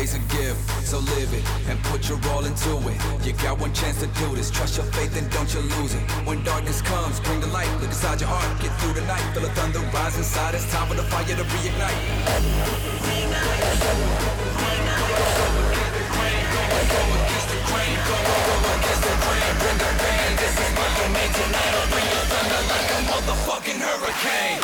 day's a gift, so live it and put your all into it. You got one chance to do this. Trust your faith and don't you lose it. When darkness comes, bring the light. Look inside your heart, get through the night. Feel the thunder rise inside. It's time for the fire to reignite. Go against the grain, go, go, go against the grain. Bring the rain. This is my tonight. I'll bring your thunder like a motherfucking hurricane.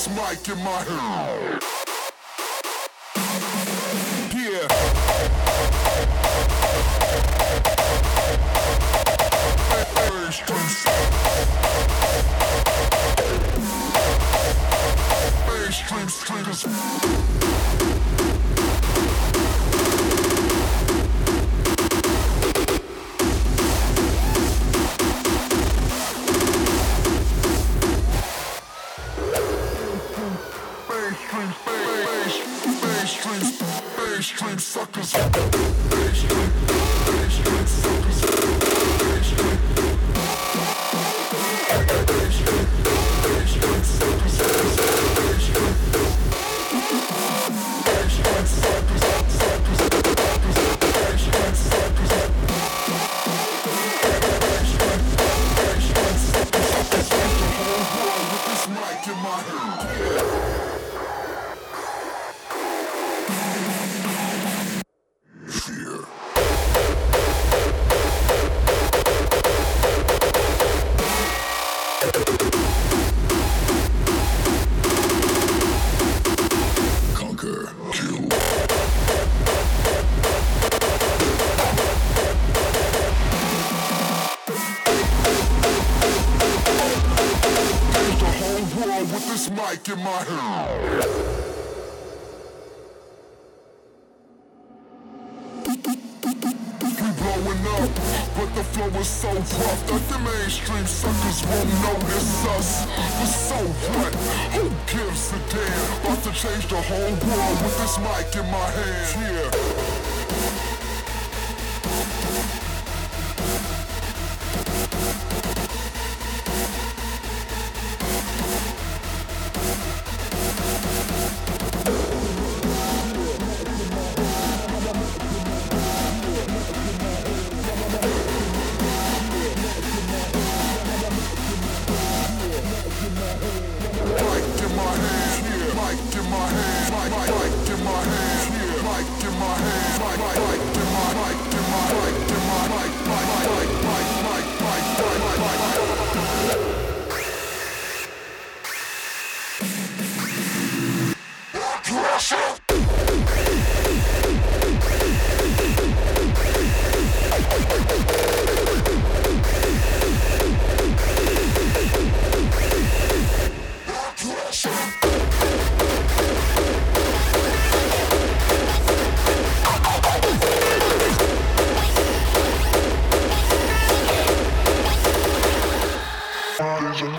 this mic in my hand. Yeah. Mainstream street is. horizon.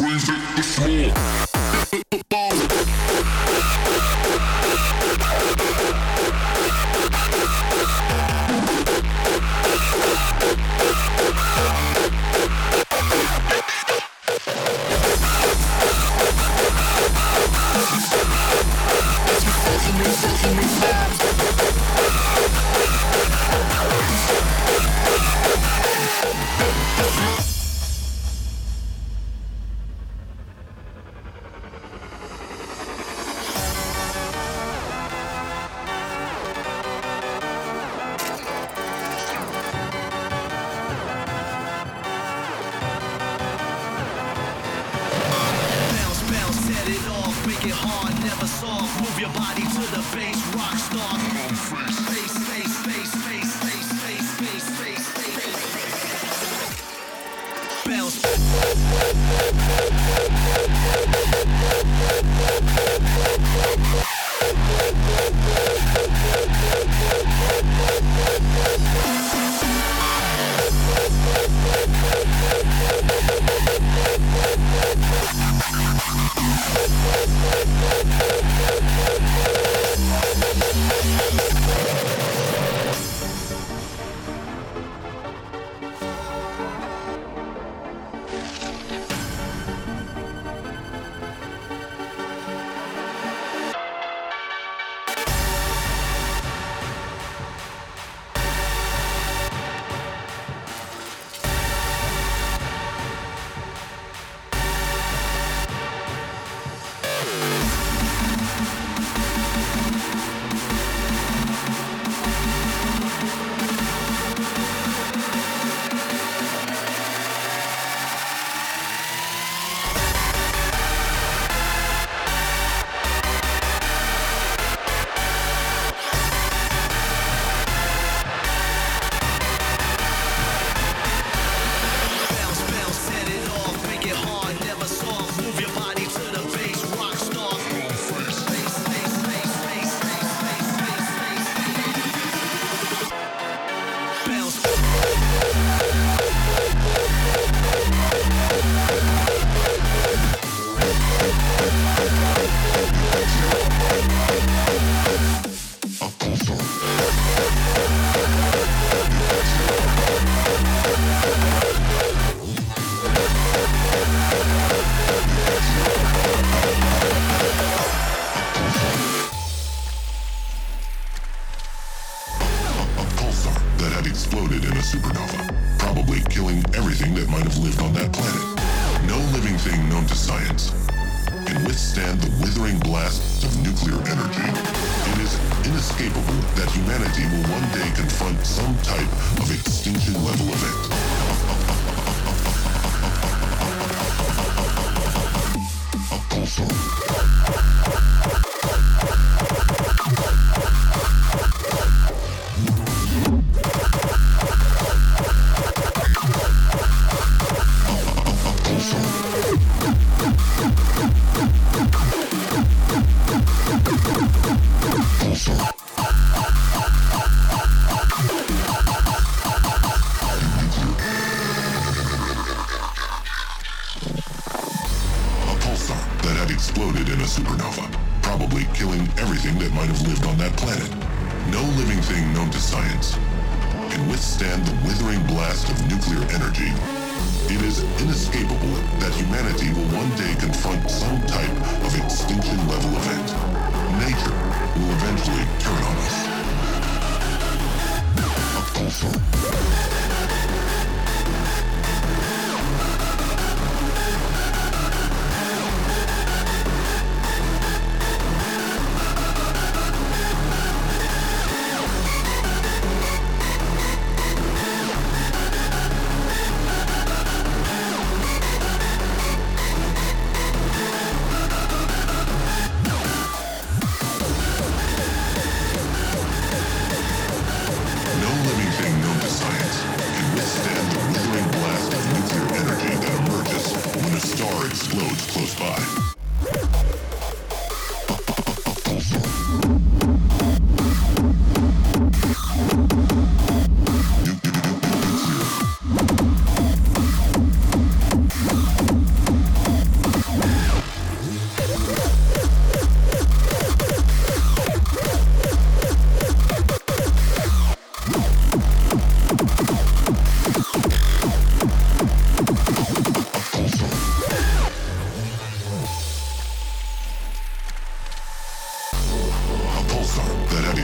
Music is small.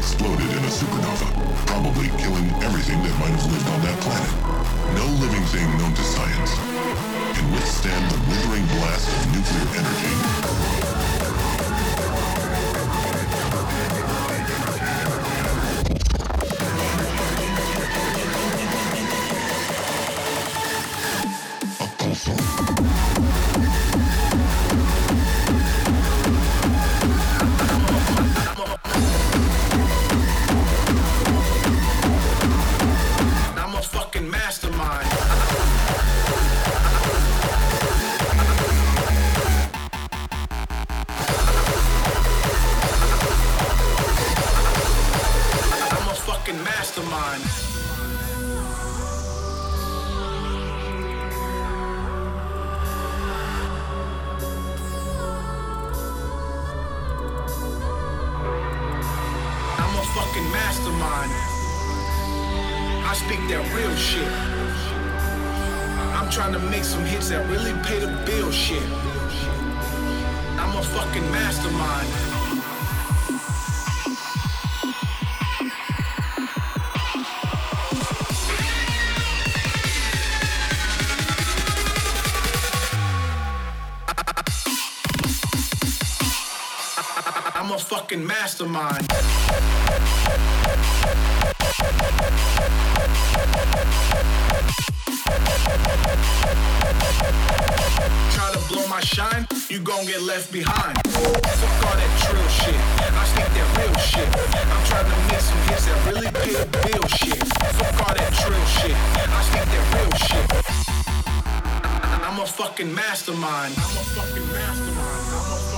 Exploded in a supernova, probably killing everything that might have lived on that planet. No living thing known to science can withstand the withering blast of nuclear energy. Mastermind. Try to blow my shine, you gon' get left behind. Fuck all that trill shit. I speak that real shit. I'm trying to make some hits that really pay the bill shit. Fuck all that trill shit. I speak that real shit. I'm a fucking mastermind. I'm a fucking mastermind.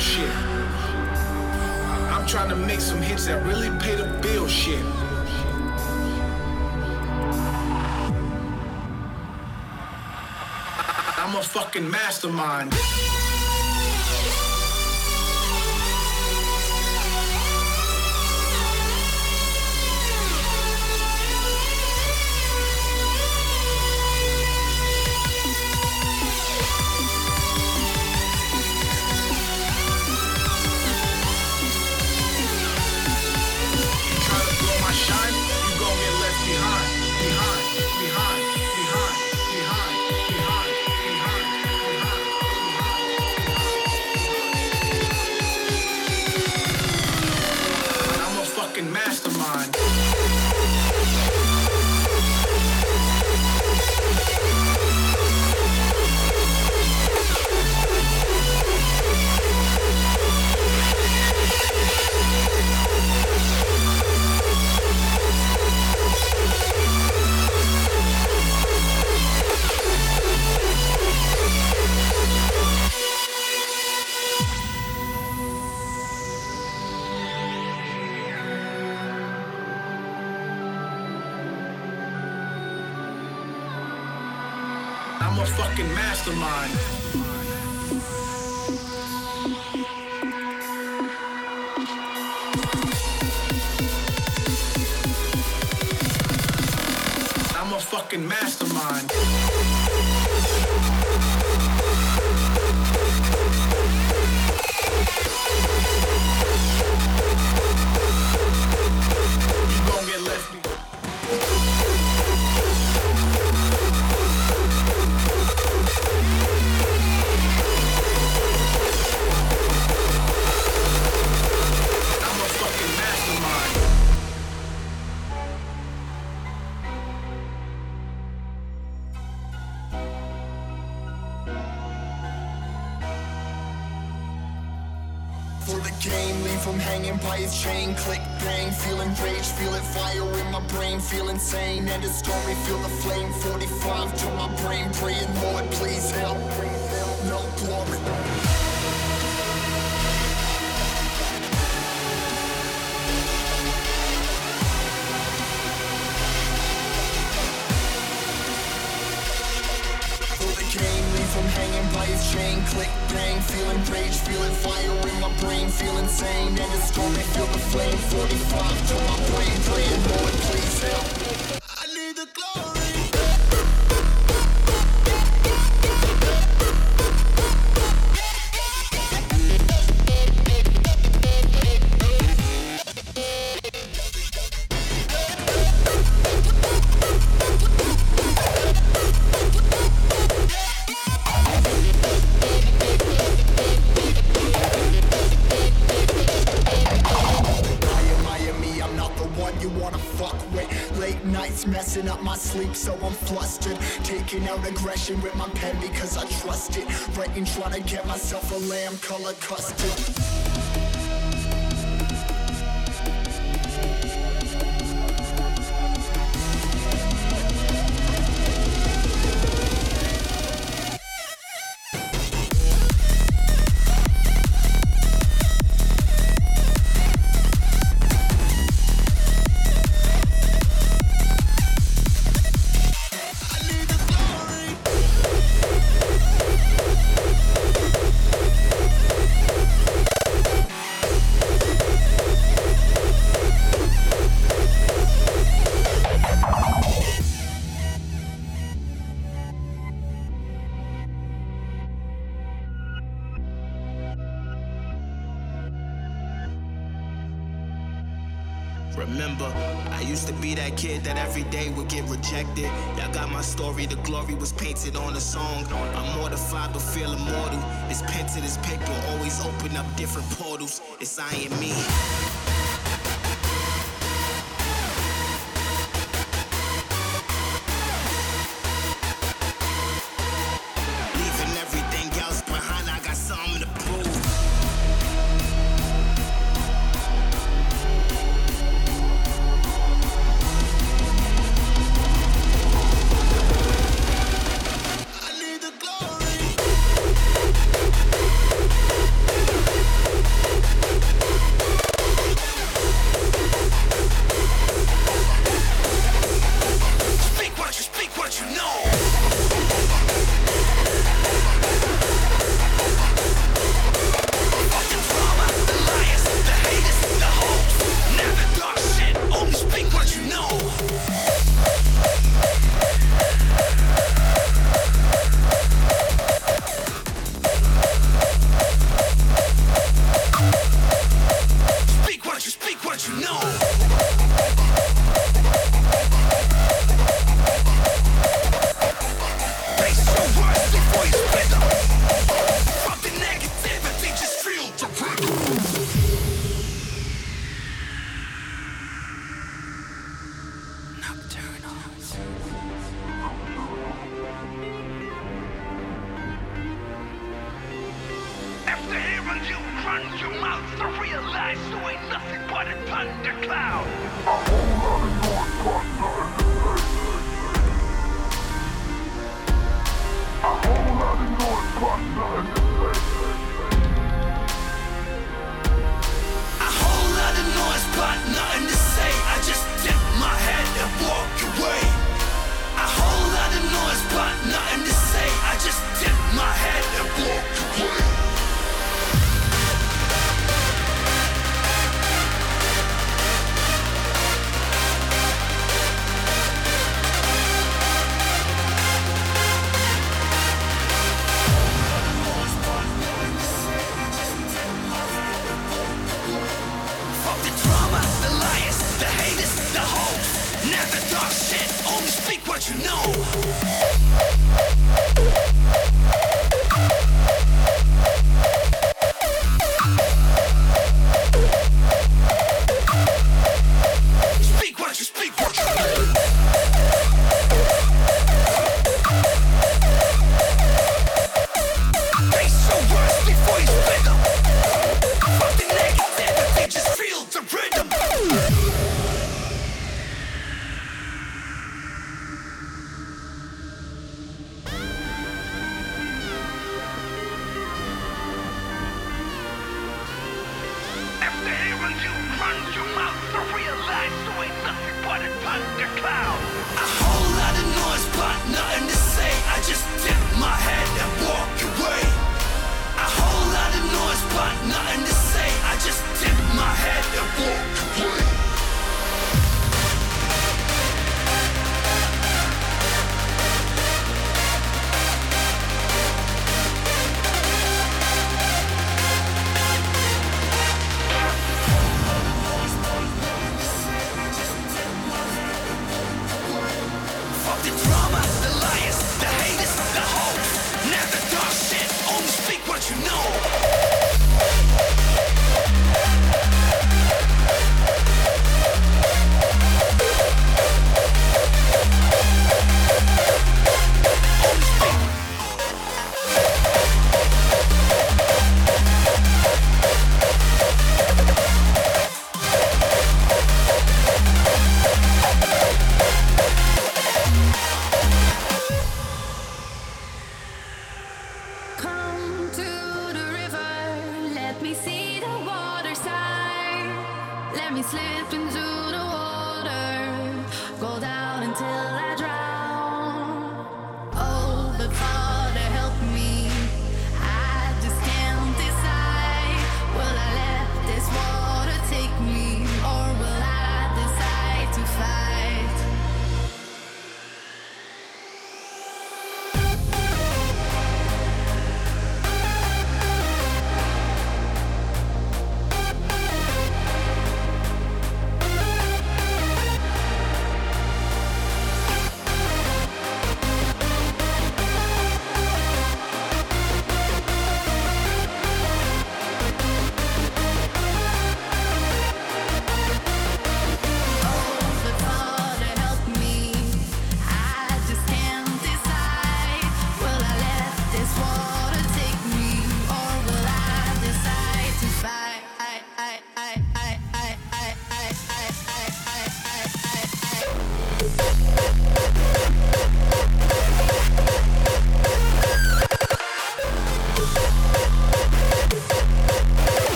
Shit. I'm trying to make some hits that really pay the bill shit. I'm a fucking mastermind. Out aggression with my pen because I trust it. Writing, trying to get myself a lamb color custard.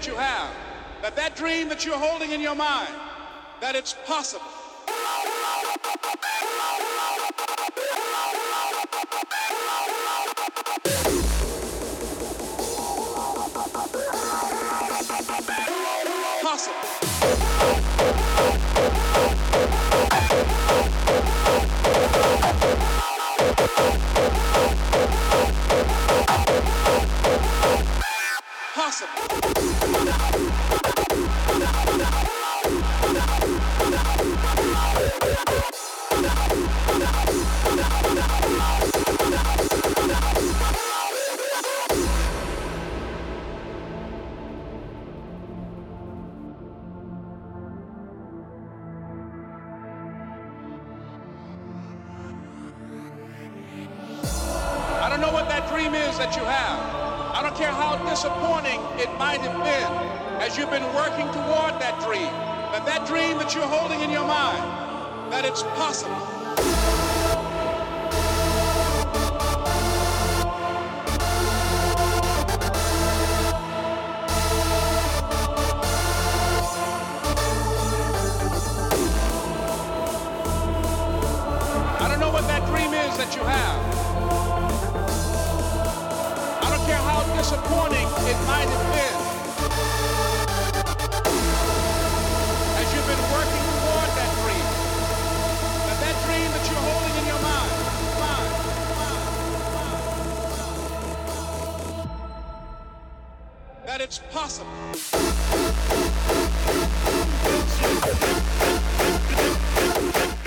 that you have, that that dream that you're holding in your mind, that it's possible. that it's possible.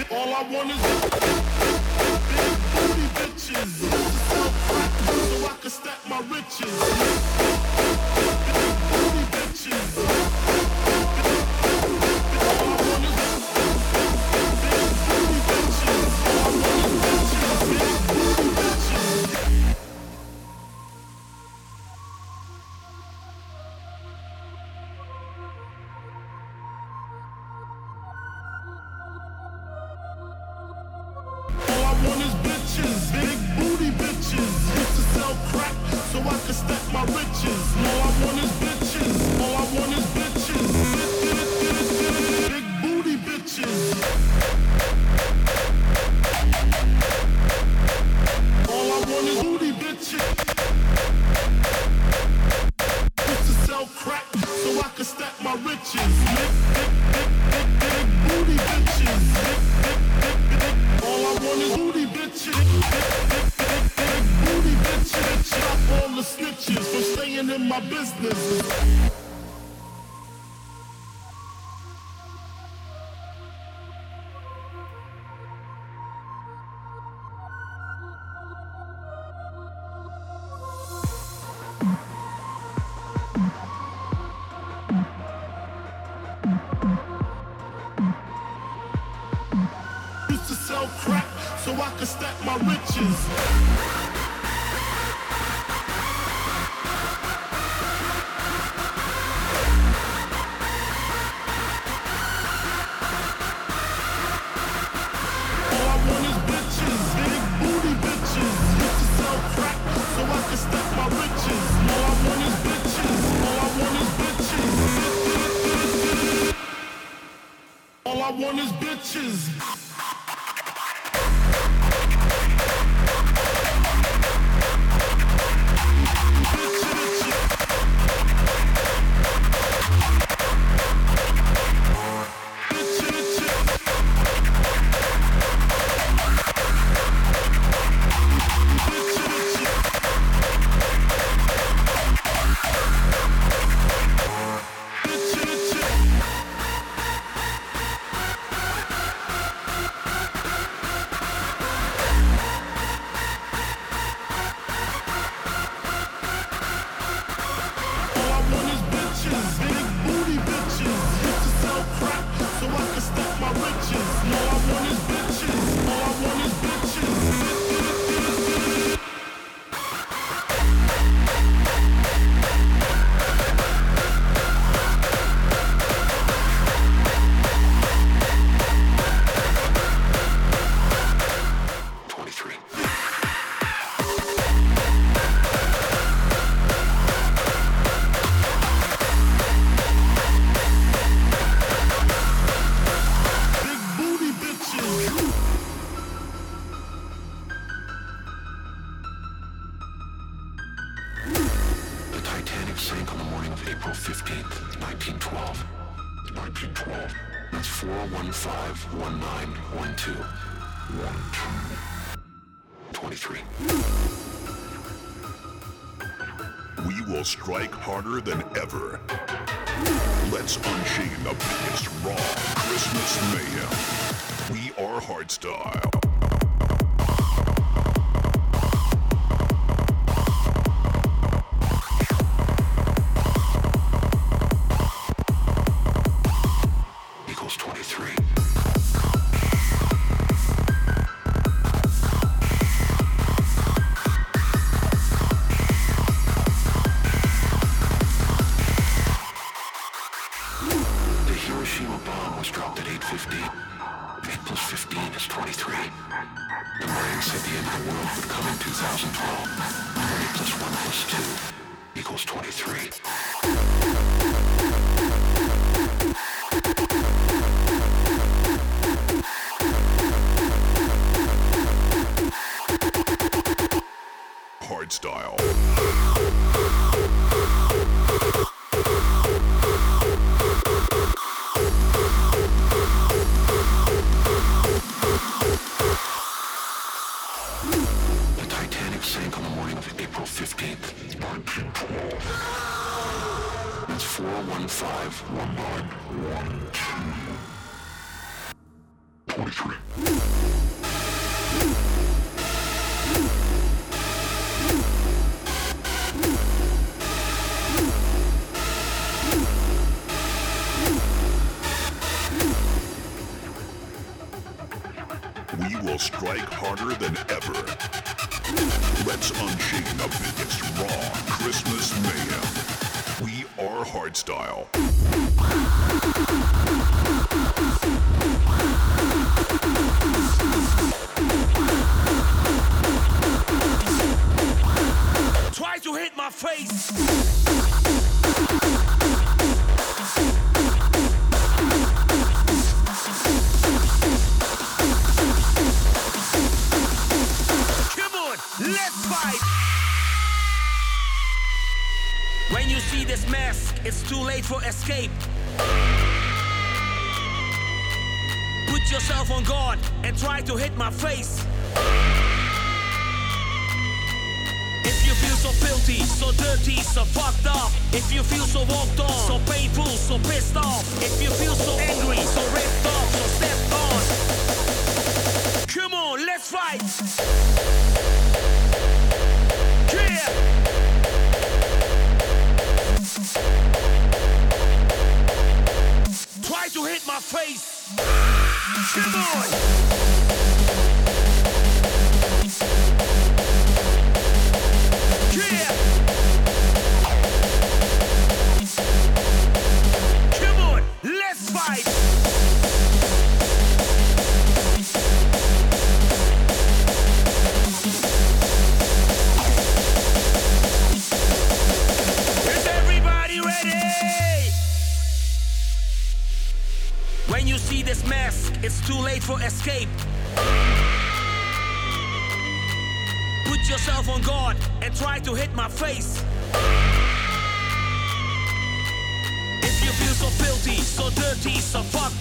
All I want is big booty bitches, so I can stack my riches. We will strike harder than ever. Let's unchain the biggest raw Christmas mayhem. We are hardstyle. Try to hit my face. It's too late for escape. Put yourself on guard and try to hit my face. If you feel so filthy, so dirty, so fucked up. If you feel so walked on, so painful, so pissed off. If you feel so angry, so ripped off, so stepped on. Come on, let's fight. Face. Come on. For escape. Put yourself on guard and try to hit my face. If you feel so filthy, so dirty, so fucked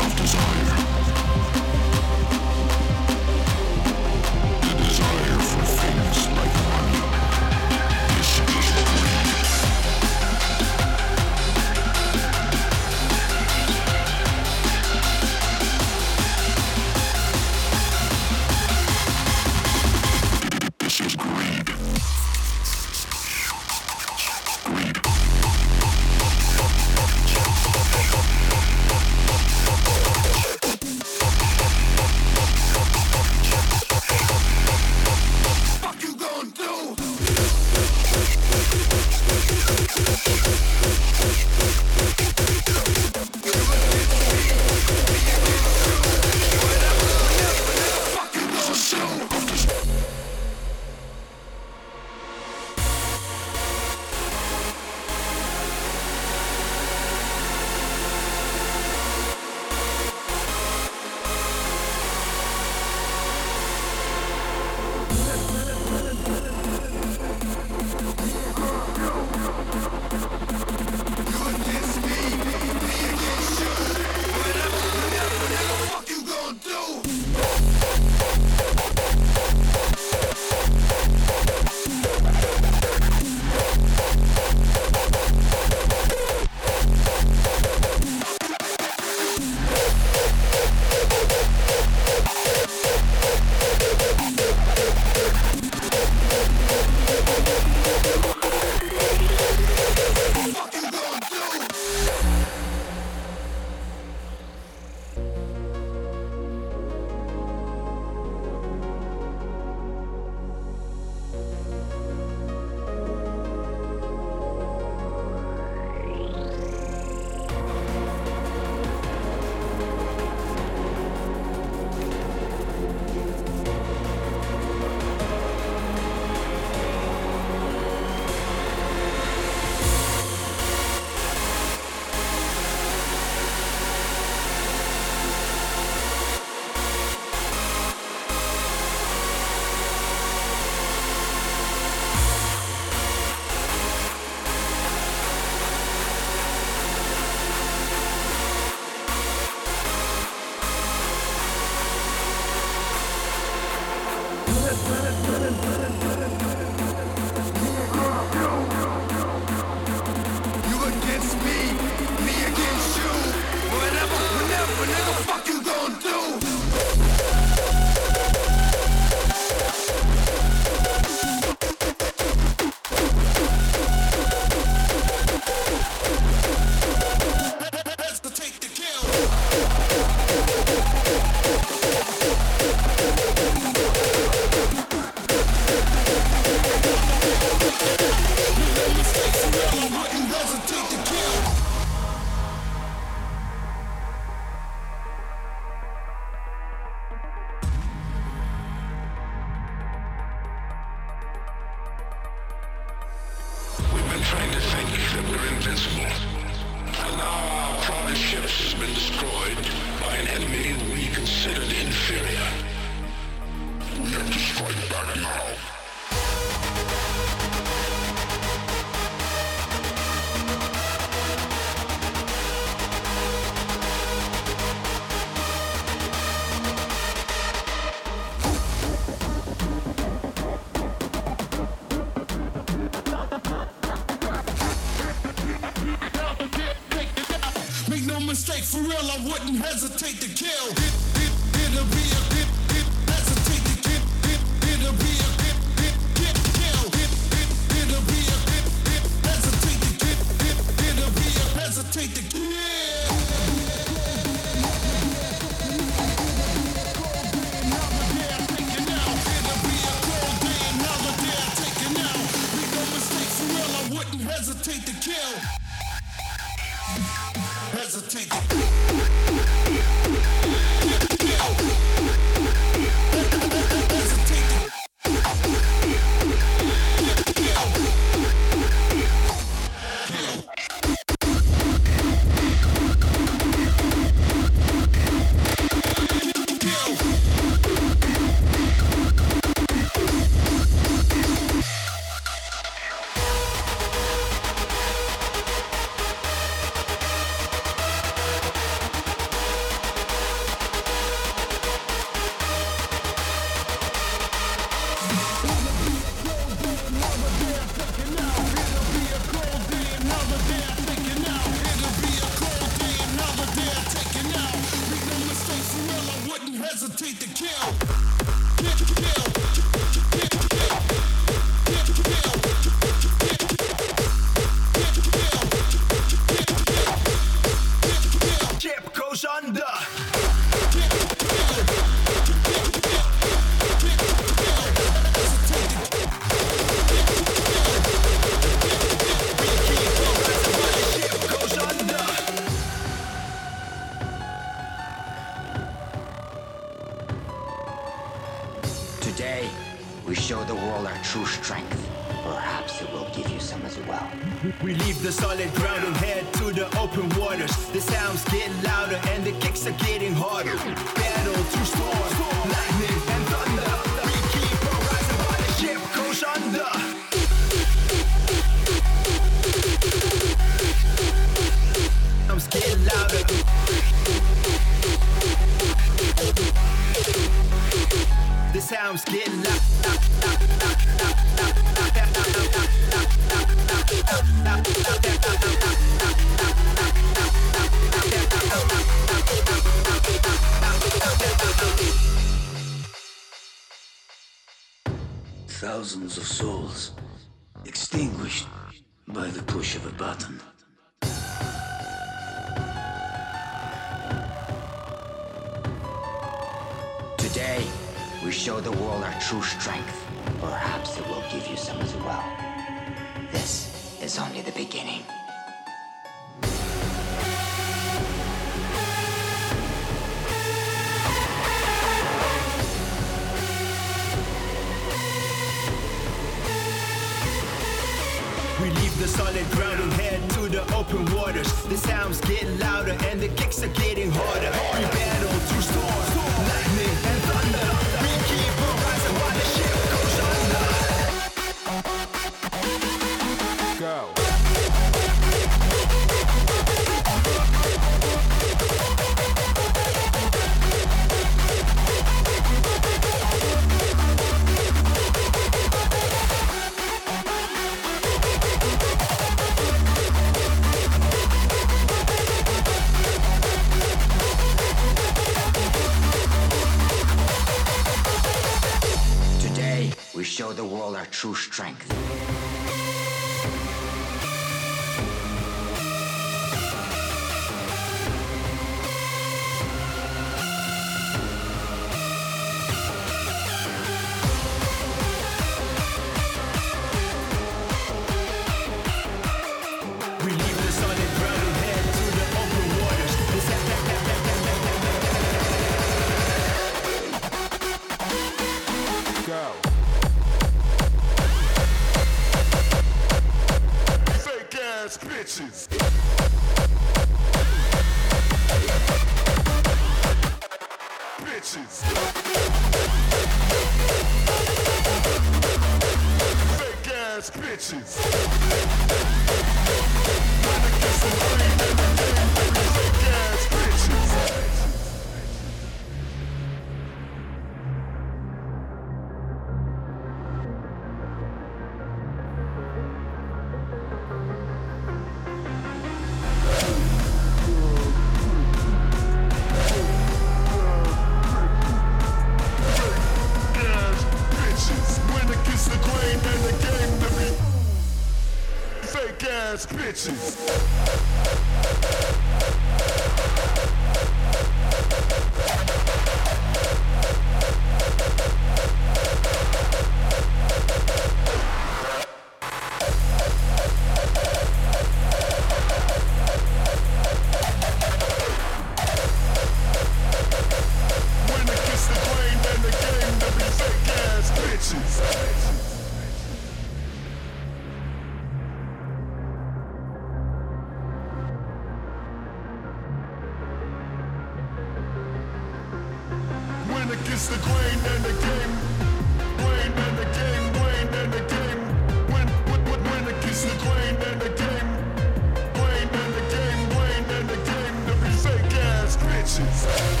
ass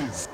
ass